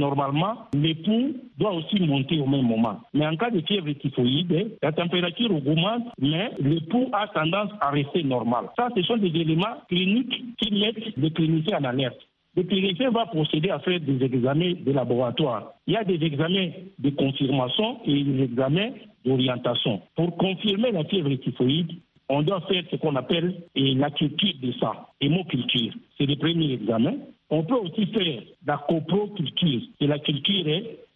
normalement, l'époux doit aussi monter au même moment. Mais en cas de fièvre typhoïde, la température augmente, mais l'époux a tendance à rester normal. Ça, ce sont des éléments cliniques qui mettent le clinicien en alerte. Le clinicien va procéder à faire des examens de laboratoire. Il y a des examens de confirmation et des examens d'orientation. Pour confirmer la fièvre typhoïde, on doit faire ce qu'on appelle la culture de sang, hémoculture. C'est le premier examen. On peut aussi faire la coproculture, c'est la culture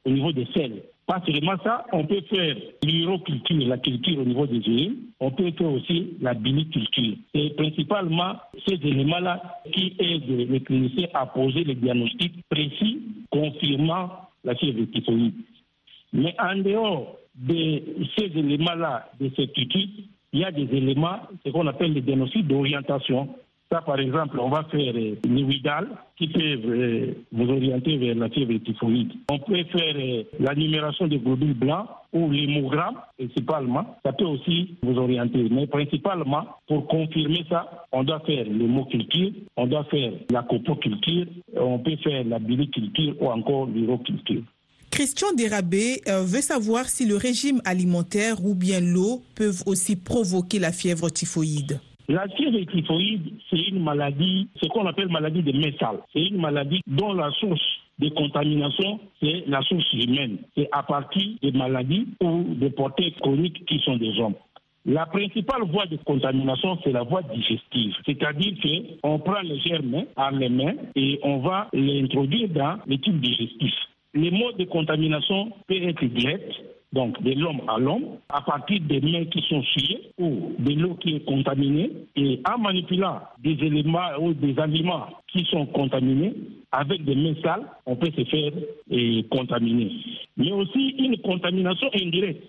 au niveau des selles. Pas seulement ça, on peut faire l'uroculture, la culture au niveau des urines. On peut faire aussi la biniculture. C'est principalement ces éléments-là qui aident les cliniciens à poser les diagnostics précis confirmant la fièvre typhoïde. Mais en dehors de ces éléments-là de certitude, il y a des éléments, ce qu'on appelle les diagnostics d'orientation. Par exemple, on va faire euh, l'huidal qui peut euh, vous orienter vers la fièvre typhoïde. On peut faire euh, la numération des globules blancs ou l'hémogramme, principalement. Ça peut aussi vous orienter. Mais principalement, pour confirmer ça, on doit faire l'hémoculture, on doit faire la copoculture, on peut faire la biliculture ou encore l'uroculture. Christian Dérabé veut savoir si le régime alimentaire ou bien l'eau peuvent aussi provoquer la fièvre typhoïde. La fièvre typhoïde, c'est une maladie, ce qu'on appelle maladie de métal. C'est une maladie dont la source de contamination, c'est la source humaine. C'est à partir des maladies ou des portées chroniques qui sont des hommes. La principale voie de contamination, c'est la voie digestive. C'est-à-dire qu'on prend les germes à les mains et on va les introduire dans les tubes digestifs. Les modes de contamination peuvent être directs, donc de l'homme à l'homme, à partir des mains qui sont souillées ou de l'eau qui est contaminée, et en manipulant des éléments ou des aliments qui sont contaminés, avec des mains sales, on peut se faire et, contaminer. Mais aussi une contamination indirecte.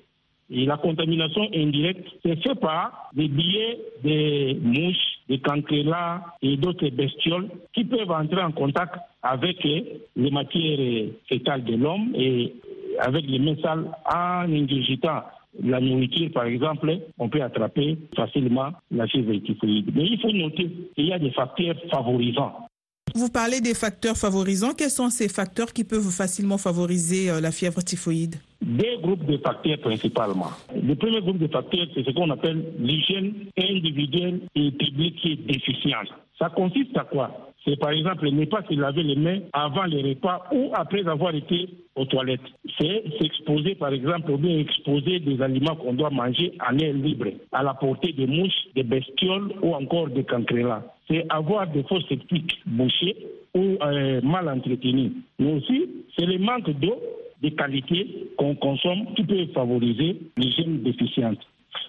Et la contamination indirecte, c'est fait par des billets des mouches, des cancrelats et d'autres bestioles qui peuvent entrer en contact avec les matières fétales de l'homme et avec les mains sales en ingurgitant la nourriture, par exemple, on peut attraper facilement la fièvre typhoïde. Mais il faut noter qu'il y a des facteurs favorisants. Vous parlez des facteurs favorisants. Quels sont ces facteurs qui peuvent facilement favoriser la fièvre typhoïde? Deux groupes de facteurs principalement. Le premier groupe de facteurs, c'est ce qu'on appelle l'hygiène individuelle et publique qui est déficiente. Ça consiste à quoi? C'est par exemple ne pas se laver les mains avant les repas ou après avoir été aux toilettes. C'est s'exposer par exemple ou bien exposer des aliments qu'on doit manger en air libre, à la portée des mouches, des bestioles ou encore des cancrelats. C'est avoir des fosses septiques bouchées ou euh, mal entretenues. Mais aussi, c'est le manque d'eau de qualité qu'on consomme qui peut favoriser l'hygiène déficiente.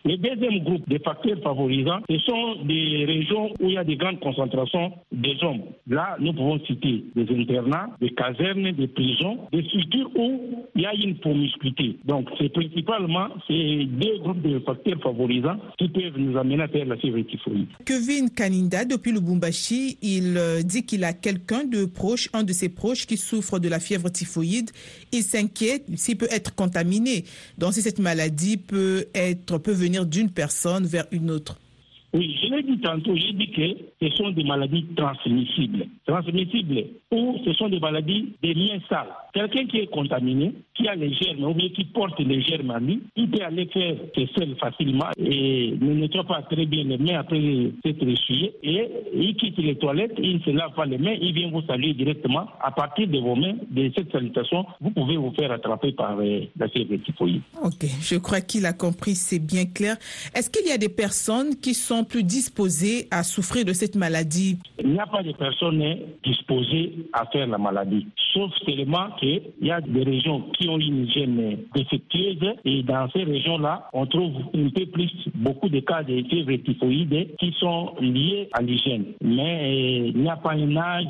Le deuxième groupe de facteurs favorisants, ce sont des régions où il y a des grandes concentrations des hommes. Là, nous pouvons citer des internats, des casernes, des prisons, des structures où il y a une promiscuité. Donc, c'est principalement ces deux groupes de facteurs favorisants qui peuvent nous amener à faire la fièvre typhoïde. Kevin Kaninda, depuis le Bumbashi, il dit qu'il a quelqu'un de proche, un de ses proches qui souffre de la fièvre typhoïde. Il s'inquiète s'il peut être contaminé. Donc, si cette maladie peut être, peut venir d'une personne vers une autre Oui, je l'ai dit tantôt, j'ai dit que ce sont des maladies transmissibles. Transmissibles ou ce sont des maladies des liens sales. Quelqu'un qui est contaminé, qui a les germes ou bien qui porte les germes à lui, il peut aller faire ses selles facilement et ne nettoie pas très bien les mains après s'être essuyé et il quitte les toilettes, il ne se lave pas les mains, il vient vous saluer directement. À partir de vos mains, de cette salutation, vous pouvez vous faire attraper par la fièvre typhoïde. Ok, je crois qu'il a compris, c'est bien clair. Est-ce qu'il y a des personnes qui sont plus disposées à souffrir de cette maladie Il n'y a pas de personnes disposées à faire la maladie, sauf seulement qu'il y a des régions qui ont une hygiène défectueuse et dans ces régions-là, on trouve un peu plus beaucoup de cas de fièvre typhoïde qui sont liés à l'hygiène. Mais il n'y a pas un âge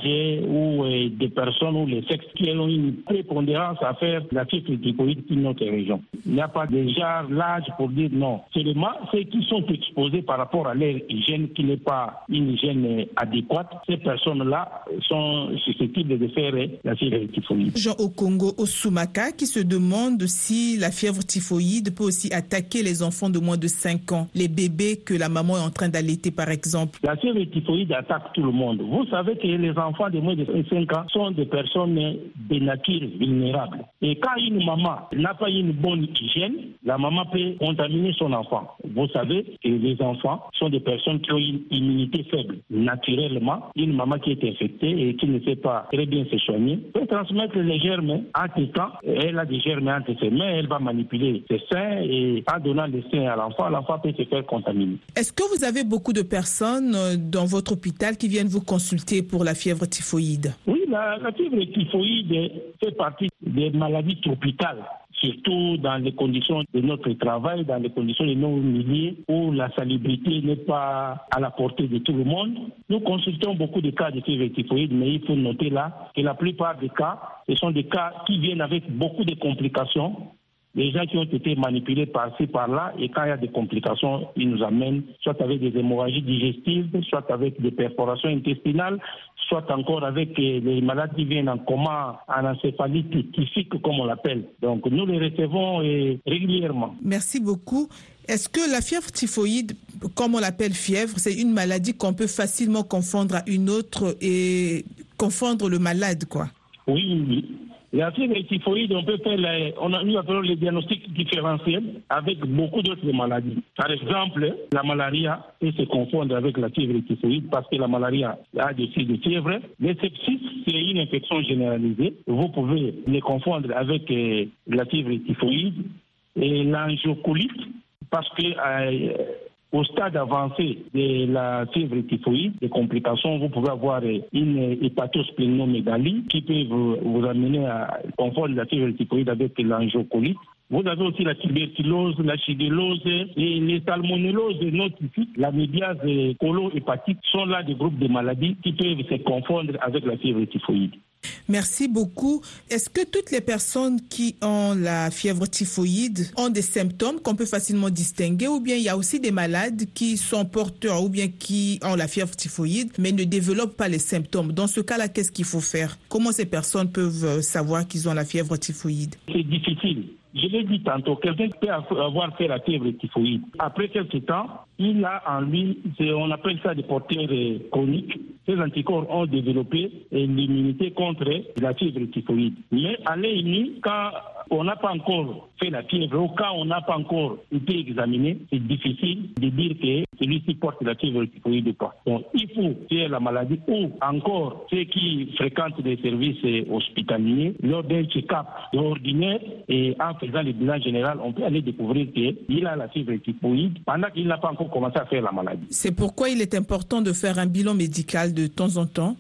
ou des personnes ou les sexes qui ont une prépondérance à faire la fièvre typhoïde dans notre région. Il n'y a pas déjà l'âge pour dire non. Seulement ceux qui sont exposés par rapport à leur hygiène qui n'est pas une hygiène adéquate, ces personnes-là sont susceptibles de faire la fièvre typhoïde. Jean Okongo Osumaka, qui se demandent si la fièvre typhoïde peut aussi attaquer les enfants de moins de 5 ans, les bébés que la maman est en train d'allaiter par exemple. La fièvre typhoïde attaque tout le monde. Vous savez que les enfants de moins de 5 ans sont des personnes de nature vulnérable. Et quand une maman n'a pas une bonne hygiène, la maman peut contaminer son enfant. Vous savez que les enfants sont des personnes qui ont une immunité faible. Naturellement, une maman qui est infectée et qui ne sait pas très bien se soigner peut transmettre les germes entre temps. Elle a des germes entre ses mains, elle va manipuler ses seins et en donnant les seins à l'enfant, l'enfant peut se faire contaminer. Est-ce que vous avez beaucoup de personnes euh, dans votre hôpital qui viennent vous consulter pour la fièvre typhoïde? Oui, la, la fièvre typhoïde fait partie des maladies tropicales surtout dans les conditions de notre travail, dans les conditions de nos milieux où la salubrité n'est pas à la portée de tout le monde. Nous consultons beaucoup de cas de fièvre typhoïde, mais il faut noter là que la plupart des cas, ce sont des cas qui viennent avec beaucoup de complications les gens qui ont été manipulés par-ci, par-là, et quand il y a des complications, ils nous amènent soit avec des hémorragies digestives, soit avec des perforations intestinales, soit encore avec euh, les malades qui viennent en coma, en encéphalite typique, comme on l'appelle. Donc nous les recevons euh, régulièrement. Merci beaucoup. Est-ce que la fièvre typhoïde, comme on l'appelle fièvre, c'est une maladie qu'on peut facilement confondre à une autre et confondre le malade, quoi? Oui. La fièvre typhoïde, on peut faire les, on a, nous appelons les diagnostics différentiels avec beaucoup d'autres maladies. Par exemple, la malaria peut se confondre avec la fièvre typhoïde parce que la malaria a des signes de fièvre. Le sepsis, c'est une infection généralisée. Vous pouvez les confondre avec euh, la fièvre typhoïde et l'angiocolite parce que euh, au stade avancé de la fièvre typhoïde, des complications, vous pouvez avoir une hépatosplénomégalie qui peut vous, amener à confondre la fièvre typhoïde avec l'angiocolite. Vous avez aussi la tuberculose, la chigellose et les salmonelloses non typiques, la médiase colo-hépatite sont là des groupes de maladies qui peuvent se confondre avec la fièvre typhoïde. Merci beaucoup. Est-ce que toutes les personnes qui ont la fièvre typhoïde ont des symptômes qu'on peut facilement distinguer ou bien il y a aussi des malades qui sont porteurs ou bien qui ont la fièvre typhoïde mais ne développent pas les symptômes? Dans ce cas-là, qu'est-ce qu'il faut faire? Comment ces personnes peuvent savoir qu'ils ont la fièvre typhoïde? C'est difficile. Je l'ai dit tantôt, quelqu'un peut avoir fait la fièvre typhoïde. Après quelques temps, il a en lui, on appelle ça des porteurs chroniques. Ces anticorps ont développé l'immunité contre la fièvre typhoïde. Mais à l'ennemi, quand on n'a pas encore fait la fièvre ou quand on n'a pas encore été examiné, c'est difficile de dire que celui-ci porte la fièvre typhoïde ou pas. Donc, il faut faire la maladie ou encore ceux qui fréquentent des services hospitaliers, lors d'un check-up ordinaire et en faisant le bilan général, on peut aller découvrir qu'il a la fièvre typhoïde pendant qu'il n'a pas encore commencé à faire la maladie. C'est pourquoi il est important de faire un bilan médical de temps en temps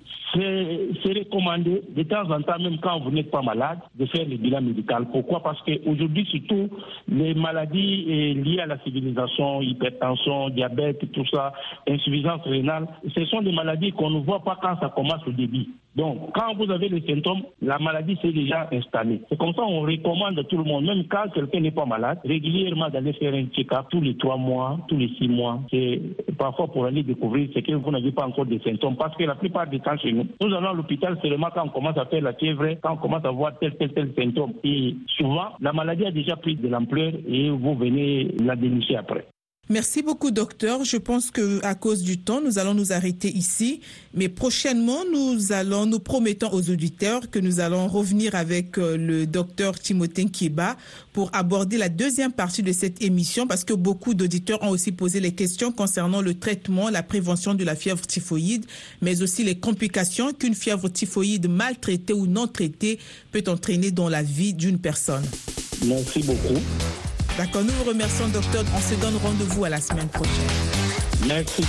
c'est recommandé de temps en temps, même quand vous n'êtes pas malade, de faire le bilan médical. Pourquoi? Parce qu'aujourd'hui, surtout, les maladies liées à la civilisation, hypertension, diabète, tout ça, insuffisance rénale, ce sont des maladies qu'on ne voit pas quand ça commence au début. Donc, quand vous avez les symptômes, la maladie s'est déjà installée. C'est comme ça on recommande à tout le monde, même quand quelqu'un n'est pas malade, régulièrement d'aller faire un check-up tous les trois mois, tous les six mois. C'est parfois pour aller découvrir ce que vous n'avez pas encore de symptômes. Parce que la plupart des temps chez nous, nous allons à l'hôpital seulement quand on commence à faire la fièvre, quand on commence à voir tel, tel, tel symptôme. Et souvent, la maladie a déjà pris de l'ampleur et vous venez la dénicher après. Merci beaucoup, docteur. Je pense que à cause du temps, nous allons nous arrêter ici. Mais prochainement, nous allons, nous promettons aux auditeurs que nous allons revenir avec euh, le docteur Timothée Kieba pour aborder la deuxième partie de cette émission parce que beaucoup d'auditeurs ont aussi posé les questions concernant le traitement, la prévention de la fièvre typhoïde, mais aussi les complications qu'une fièvre typhoïde mal traitée ou non traitée peut entraîner dans la vie d'une personne. Merci beaucoup. D'accord, nous vous remercions, docteur. On se donne rendez-vous à la semaine prochaine. Merci.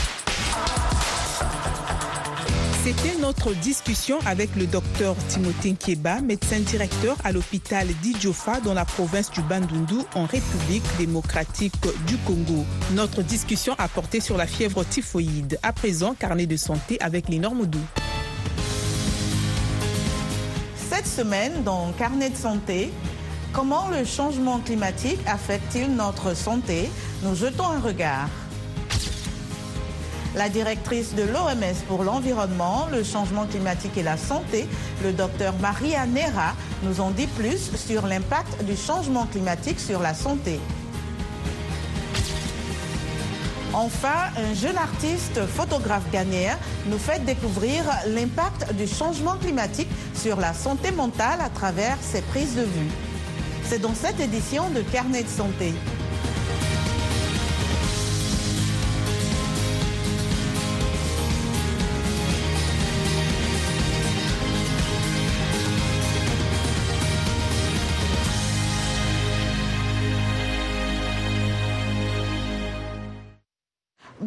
C'était notre discussion avec le docteur Timothée Kieba, médecin directeur à l'hôpital d'Idjofa dans la province du Bandundu en République démocratique du Congo. Notre discussion a porté sur la fièvre typhoïde. À présent, carnet de santé avec les normes doux. Cette semaine, dans Carnet de santé, Comment le changement climatique affecte-t-il notre santé? Nous jetons un regard. La directrice de l'OMS pour l'environnement, le changement climatique et la santé, le docteur Maria Nera, nous en dit plus sur l'impact du changement climatique sur la santé. Enfin, un jeune artiste photographe ghanéen nous fait découvrir l'impact du changement climatique sur la santé mentale à travers ses prises de vue. C'est dans cette édition de Carnet de santé.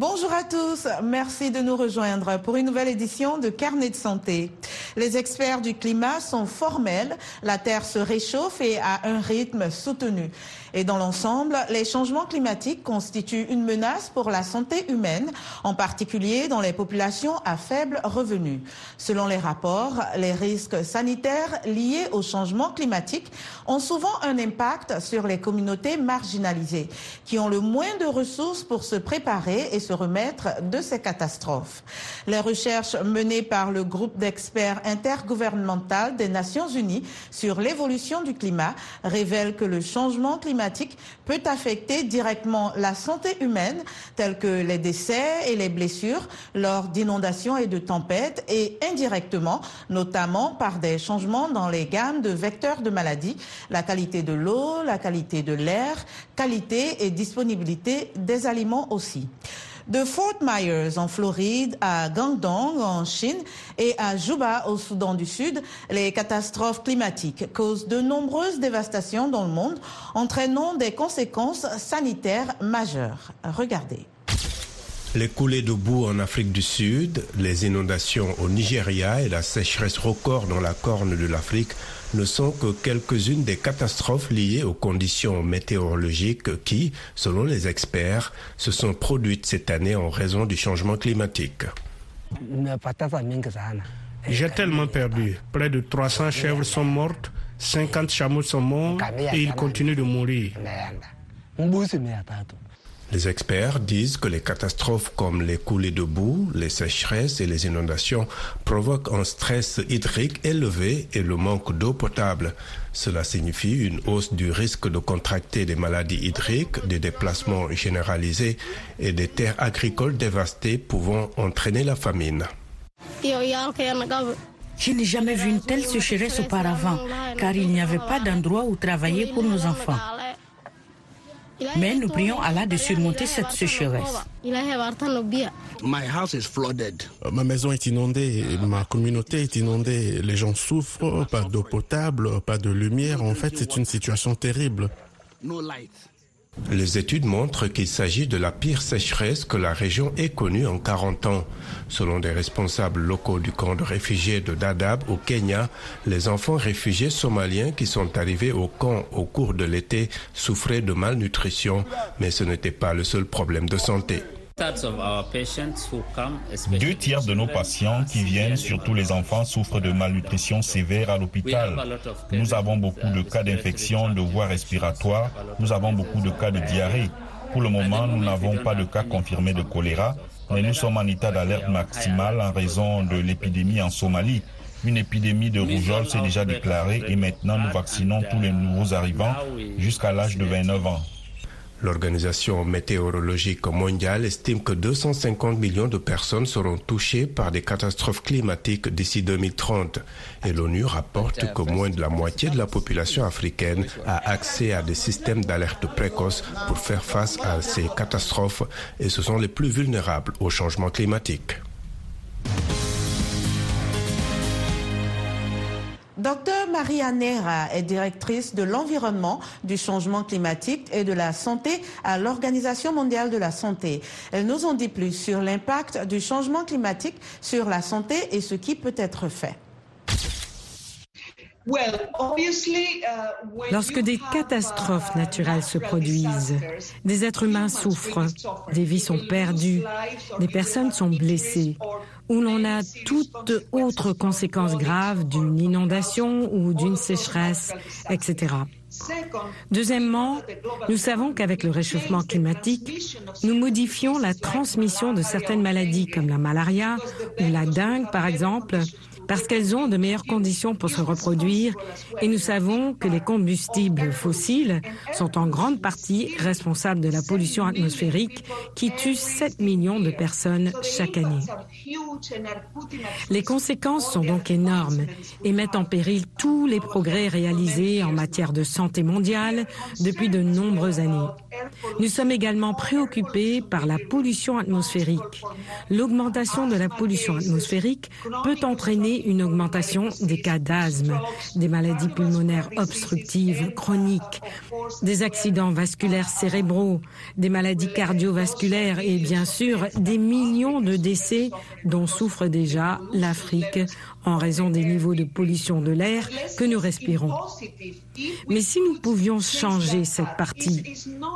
Bonjour à tous, merci de nous rejoindre pour une nouvelle édition de Carnet de santé. Les experts du climat sont formels, la Terre se réchauffe et à un rythme soutenu. Et dans l'ensemble, les changements climatiques constituent une menace pour la santé humaine, en particulier dans les populations à faible revenu. Selon les rapports, les risques sanitaires liés au changement climatique ont souvent un impact sur les communautés marginalisées, qui ont le moins de ressources pour se préparer et se remettre de ces catastrophes. Les recherches menées par le groupe d'experts intergouvernemental des Nations Unies sur l'évolution du climat révèlent que le changement climatique peut affecter directement la santé humaine, tels que les décès et les blessures lors d'inondations et de tempêtes, et indirectement, notamment par des changements dans les gammes de vecteurs de maladies, la qualité de l'eau, la qualité de l'air, qualité et disponibilité des aliments aussi. De Fort Myers en Floride à Guangdong en Chine et à Juba au Soudan du Sud, les catastrophes climatiques causent de nombreuses dévastations dans le monde, entraînant des conséquences sanitaires majeures. Regardez. Les coulées de boue en Afrique du Sud, les inondations au Nigeria et la sécheresse record dans la corne de l'Afrique ne sont que quelques-unes des catastrophes liées aux conditions météorologiques qui, selon les experts, se sont produites cette année en raison du changement climatique. J'ai tellement perdu. Près de 300 chèvres sont mortes, 50 chameaux sont morts et ils continuent de mourir. Les experts disent que les catastrophes comme les coulées de boue, les sécheresses et les inondations provoquent un stress hydrique élevé et le manque d'eau potable. Cela signifie une hausse du risque de contracter des maladies hydriques, des déplacements généralisés et des terres agricoles dévastées pouvant entraîner la famine. Je n'ai jamais vu une telle sécheresse auparavant, car il n'y avait pas d'endroit où travailler pour nos enfants. Mais nous prions Allah de surmonter cette sécheresse. Ma maison est inondée, ma communauté est inondée, les gens souffrent, pas d'eau potable, pas de lumière. En fait, c'est une situation terrible. Les études montrent qu'il s'agit de la pire sécheresse que la région ait connue en 40 ans. Selon des responsables locaux du camp de réfugiés de Dadaab au Kenya, les enfants réfugiés somaliens qui sont arrivés au camp au cours de l'été souffraient de malnutrition, mais ce n'était pas le seul problème de santé. Deux tiers de nos patients qui viennent, surtout les enfants, souffrent de malnutrition sévère à l'hôpital. Nous avons beaucoup de cas d'infection de voies respiratoires. Nous avons beaucoup de cas de diarrhée. Pour le moment, nous n'avons pas de cas confirmés de choléra, mais nous sommes en état d'alerte maximale en raison de l'épidémie en Somalie. Une épidémie de rougeole s'est déjà déclarée et maintenant nous vaccinons tous les nouveaux arrivants jusqu'à l'âge de 29 ans. L'Organisation météorologique mondiale estime que 250 millions de personnes seront touchées par des catastrophes climatiques d'ici 2030. Et l'ONU rapporte que moins de la moitié de la population africaine a accès à des systèmes d'alerte précoce pour faire face à ces catastrophes et ce sont les plus vulnérables au changement climatique. Docteur Maria Nera est directrice de l'environnement, du changement climatique et de la santé à l'Organisation mondiale de la santé. Elle nous en dit plus sur l'impact du changement climatique sur la santé et ce qui peut être fait. Lorsque des catastrophes naturelles se produisent, des êtres humains souffrent, des vies sont perdues, des personnes sont blessées où l'on a toute autre conséquence grave d'une inondation ou d'une sécheresse, etc. Deuxièmement, nous savons qu'avec le réchauffement climatique, nous modifions la transmission de certaines maladies comme la malaria ou la dengue, par exemple, parce qu'elles ont de meilleures conditions pour se reproduire et nous savons que les combustibles fossiles sont en grande partie responsables de la pollution atmosphérique qui tue 7 millions de personnes chaque année. Les conséquences sont donc énormes et mettent en péril tous les progrès réalisés en matière de santé mondiale depuis de nombreuses années. Nous sommes également préoccupés par la pollution atmosphérique. L'augmentation de la pollution atmosphérique peut entraîner une augmentation des cas d'asthme, des maladies pulmonaires obstructives chroniques, des accidents vasculaires cérébraux, des maladies cardiovasculaires et bien sûr des millions de décès dont souffre déjà l'Afrique en raison des niveaux de pollution de l'air que nous respirons. Mais si nous pouvions changer cette partie,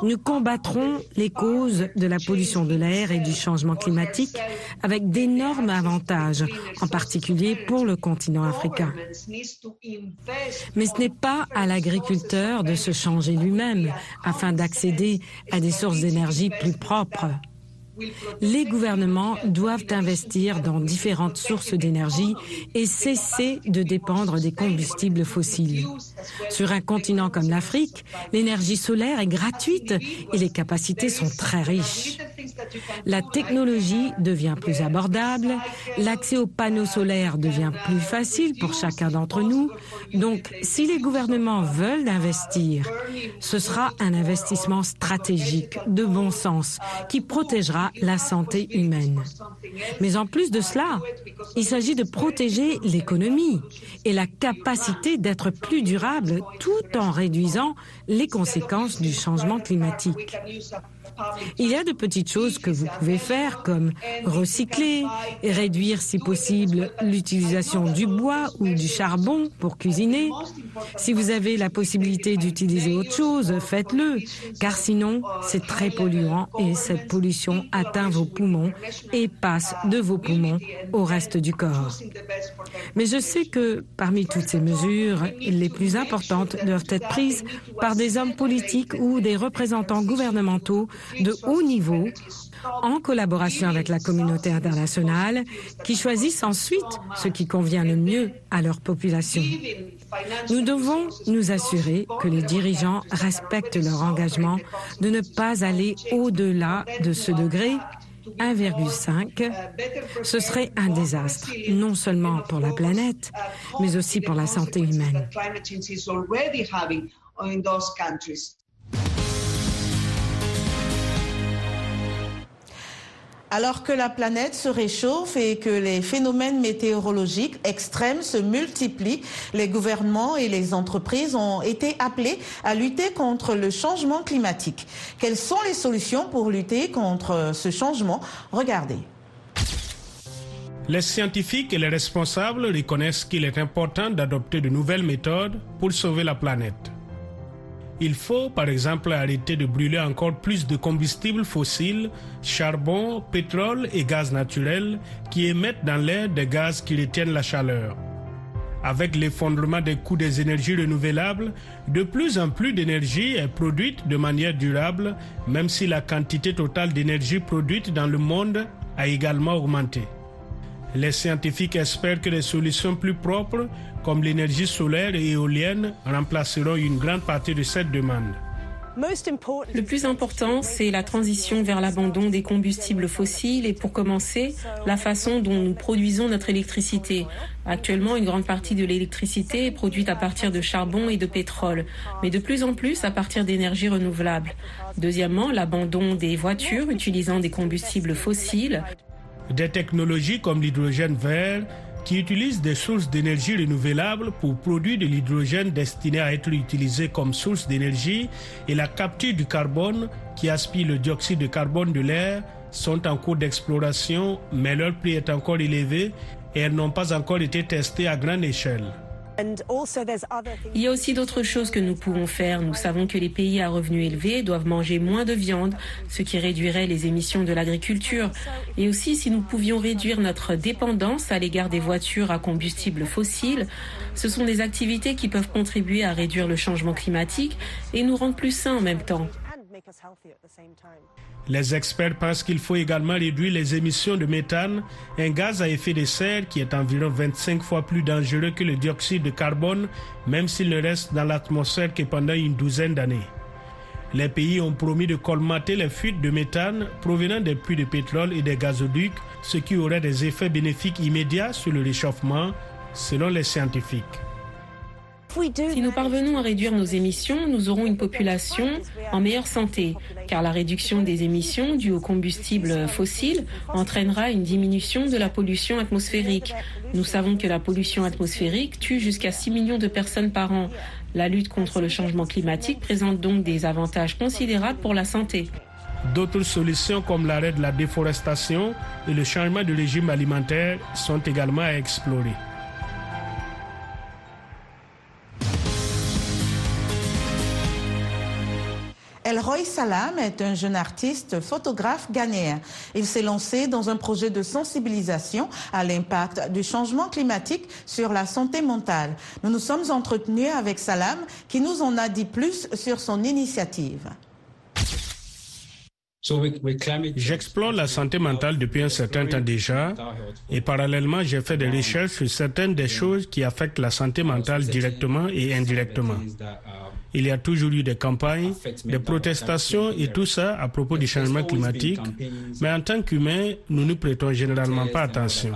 nous combattrons les causes de la pollution de l'air et du changement climatique avec d'énormes avantages, en particulier pour le continent africain. Mais ce n'est pas à l'agriculteur de se changer lui-même afin d'accéder à des sources d'énergie plus propres. Les gouvernements doivent investir dans différentes sources d'énergie et cesser de dépendre des combustibles fossiles. Sur un continent comme l'Afrique, l'énergie solaire est gratuite et les capacités sont très riches. La technologie devient plus abordable, l'accès aux panneaux solaires devient plus facile pour chacun d'entre nous. Donc, si les gouvernements veulent investir, ce sera un investissement stratégique, de bon sens, qui protégera la santé humaine. Mais en plus de cela, il s'agit de protéger l'économie et la capacité d'être plus durable tout en réduisant les conséquences du changement climatique. Il y a de petites choses que vous pouvez faire comme recycler, réduire si possible l'utilisation du bois ou du charbon pour cuisiner. Si vous avez la possibilité d'utiliser autre chose, faites-le, car sinon c'est très polluant et cette pollution atteint vos poumons et passe de vos poumons au reste du corps. Mais je sais que parmi toutes ces mesures, les plus importantes doivent être prises par des hommes politiques ou des représentants gouvernementaux de haut niveau en collaboration avec la communauté internationale qui choisissent ensuite ce qui convient le mieux à leur population. Nous devons nous assurer que les dirigeants respectent leur engagement de ne pas aller au-delà de ce degré 1,5, ce serait un désastre, non seulement pour la planète, mais aussi pour la santé humaine. Alors que la planète se réchauffe et que les phénomènes météorologiques extrêmes se multiplient, les gouvernements et les entreprises ont été appelés à lutter contre le changement climatique. Quelles sont les solutions pour lutter contre ce changement? Regardez. Les scientifiques et les responsables reconnaissent qu'il est important d'adopter de nouvelles méthodes pour sauver la planète. Il faut par exemple arrêter de brûler encore plus de combustibles fossiles, charbon, pétrole et gaz naturel qui émettent dans l'air des gaz qui retiennent la chaleur. Avec l'effondrement des coûts des énergies renouvelables, de plus en plus d'énergie est produite de manière durable, même si la quantité totale d'énergie produite dans le monde a également augmenté. Les scientifiques espèrent que des solutions plus propres, comme l'énergie solaire et éolienne, remplaceront une grande partie de cette demande. Le plus important, c'est la transition vers l'abandon des combustibles fossiles et pour commencer, la façon dont nous produisons notre électricité. Actuellement, une grande partie de l'électricité est produite à partir de charbon et de pétrole, mais de plus en plus à partir d'énergies renouvelables. Deuxièmement, l'abandon des voitures utilisant des combustibles fossiles. Des technologies comme l'hydrogène vert qui utilisent des sources d'énergie renouvelables pour produire de l'hydrogène destiné à être utilisé comme source d'énergie et la capture du carbone qui aspire le dioxyde de carbone de l'air sont en cours d'exploration, mais leur prix est encore élevé et elles n'ont pas encore été testées à grande échelle. Il y a aussi d'autres choses que nous pouvons faire. Nous savons que les pays à revenus élevés doivent manger moins de viande, ce qui réduirait les émissions de l'agriculture. Et aussi, si nous pouvions réduire notre dépendance à l'égard des voitures à combustible fossile, ce sont des activités qui peuvent contribuer à réduire le changement climatique et nous rendre plus sains en même temps. Les experts pensent qu'il faut également réduire les émissions de méthane, un gaz à effet de serre qui est environ 25 fois plus dangereux que le dioxyde de carbone, même s'il ne reste dans l'atmosphère que pendant une douzaine d'années. Les pays ont promis de colmater les fuites de méthane provenant des puits de pétrole et des gazoducs, ce qui aurait des effets bénéfiques immédiats sur le réchauffement, selon les scientifiques. Si nous parvenons à réduire nos émissions, nous aurons une population en meilleure santé, car la réduction des émissions dues aux combustibles fossiles entraînera une diminution de la pollution atmosphérique. Nous savons que la pollution atmosphérique tue jusqu'à 6 millions de personnes par an. La lutte contre le changement climatique présente donc des avantages considérables pour la santé. D'autres solutions comme l'arrêt de la déforestation et le changement de régime alimentaire sont également à explorer. Salam est un jeune artiste photographe ghanéen. Il s'est lancé dans un projet de sensibilisation à l'impact du changement climatique sur la santé mentale. Nous nous sommes entretenus avec Salam qui nous en a dit plus sur son initiative. J'explore la santé mentale depuis un certain temps déjà et parallèlement j'ai fait des recherches sur certaines des choses qui affectent la santé mentale directement et indirectement. Il y a toujours eu des campagnes, des protestations et tout ça à propos du changement climatique, mais en tant qu'humain, nous ne prêtons généralement pas attention.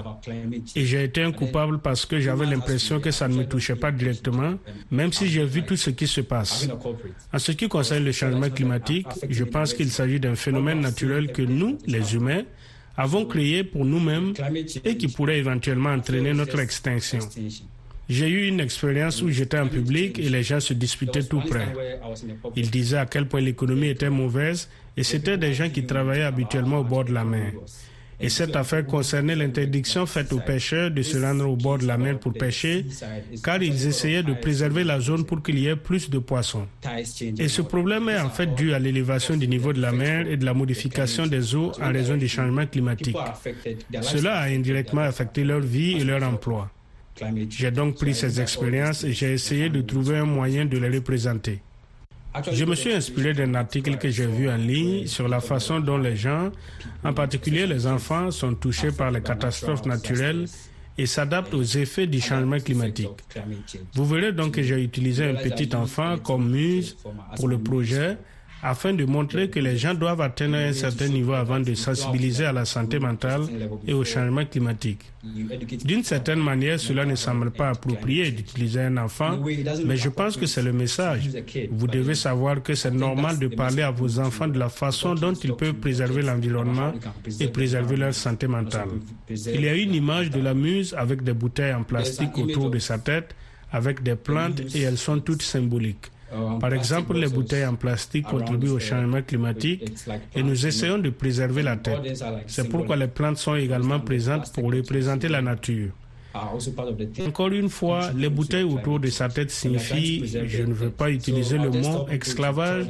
Et j'ai été un coupable parce que j'avais l'impression que ça ne me touchait pas directement, même si j'ai vu tout ce qui se passe. En ce qui concerne le changement climatique, je pense qu'il s'agit d'un phénomène naturel que nous, les humains, avons créé pour nous-mêmes et qui pourrait éventuellement entraîner notre extinction. J'ai eu une expérience où j'étais en public et les gens se disputaient tout près. Ils disaient à quel point l'économie était mauvaise et c'était des gens qui travaillaient habituellement au bord de la mer. Et cette affaire concernait l'interdiction faite aux pêcheurs de se rendre au bord de la mer pour pêcher, car ils essayaient de préserver la zone pour qu'il y ait plus de poissons. Et ce problème est en fait dû à l'élévation du niveau de la mer et de la modification des eaux en raison du changement climatique. Cela a indirectement affecté leur vie et leur emploi. J'ai donc pris ces expériences et j'ai essayé de trouver un moyen de les représenter. Je me suis inspiré d'un article que j'ai vu en ligne sur la façon dont les gens, en particulier les enfants, sont touchés par les catastrophes naturelles et s'adaptent aux effets du changement climatique. Vous verrez donc que j'ai utilisé un petit enfant comme muse pour le projet afin de montrer que les gens doivent atteindre un certain niveau avant de sensibiliser à la santé mentale et au changement climatique. D'une certaine manière, cela ne semble pas approprié d'utiliser un enfant, mais je pense que c'est le message. Vous devez savoir que c'est normal de parler à vos enfants de la façon dont ils peuvent préserver l'environnement et préserver leur santé mentale. Il y a une image de la muse avec des bouteilles en plastique autour de sa tête, avec des plantes et elles sont toutes symboliques. Par exemple, les bouteilles en plastique contribuent au changement climatique et nous essayons de préserver la tête. C'est pourquoi les plantes sont également présentes pour représenter la nature. Encore une fois, les bouteilles autour de sa tête signifient, je ne veux pas utiliser le mot esclavage,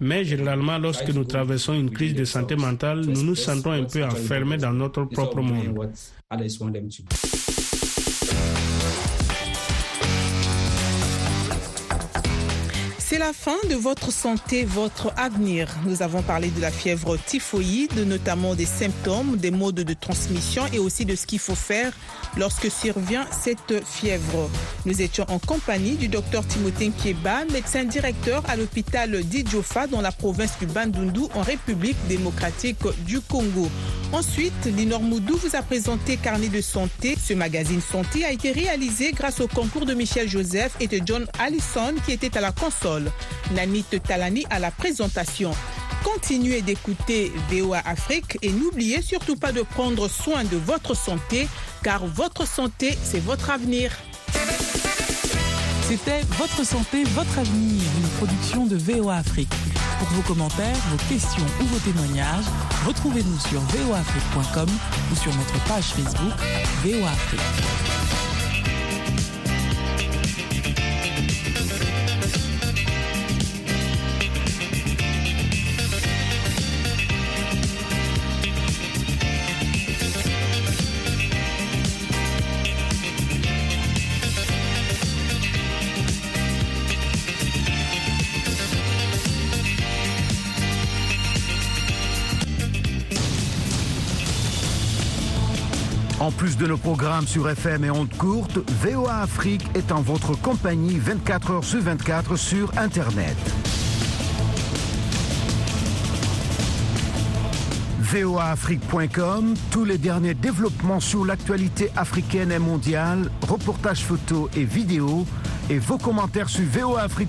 mais généralement lorsque nous traversons une crise de santé mentale, nous nous sentons un peu enfermés dans notre propre monde. C'est la fin de votre santé, votre avenir. Nous avons parlé de la fièvre typhoïde, notamment des symptômes, des modes de transmission et aussi de ce qu'il faut faire lorsque survient cette fièvre. Nous étions en compagnie du docteur Timothée Kieba, médecin directeur à l'hôpital d'Idjofa dans la province du Bandundu en République démocratique du Congo. Ensuite, Linor Moudou vous a présenté Carnet de santé. Ce magazine santé a été réalisé grâce au concours de Michel Joseph et de John Allison qui était à la console. Nanit Talani à la présentation. Continuez d'écouter VOA Afrique et n'oubliez surtout pas de prendre soin de votre santé car votre santé, c'est votre avenir. C'était Votre santé, votre avenir, une production de VOA Afrique. Pour vos commentaires, vos questions ou vos témoignages, retrouvez-nous sur voafrique.com ou sur notre page Facebook VOA En plus de nos programmes sur FM et ondes courtes, VOA Afrique est en votre compagnie 24 heures sur 24 sur Internet. voaafrique.com, tous les derniers développements sur l'actualité africaine et mondiale, reportages photos et vidéos, et vos commentaires sur voaafrique.com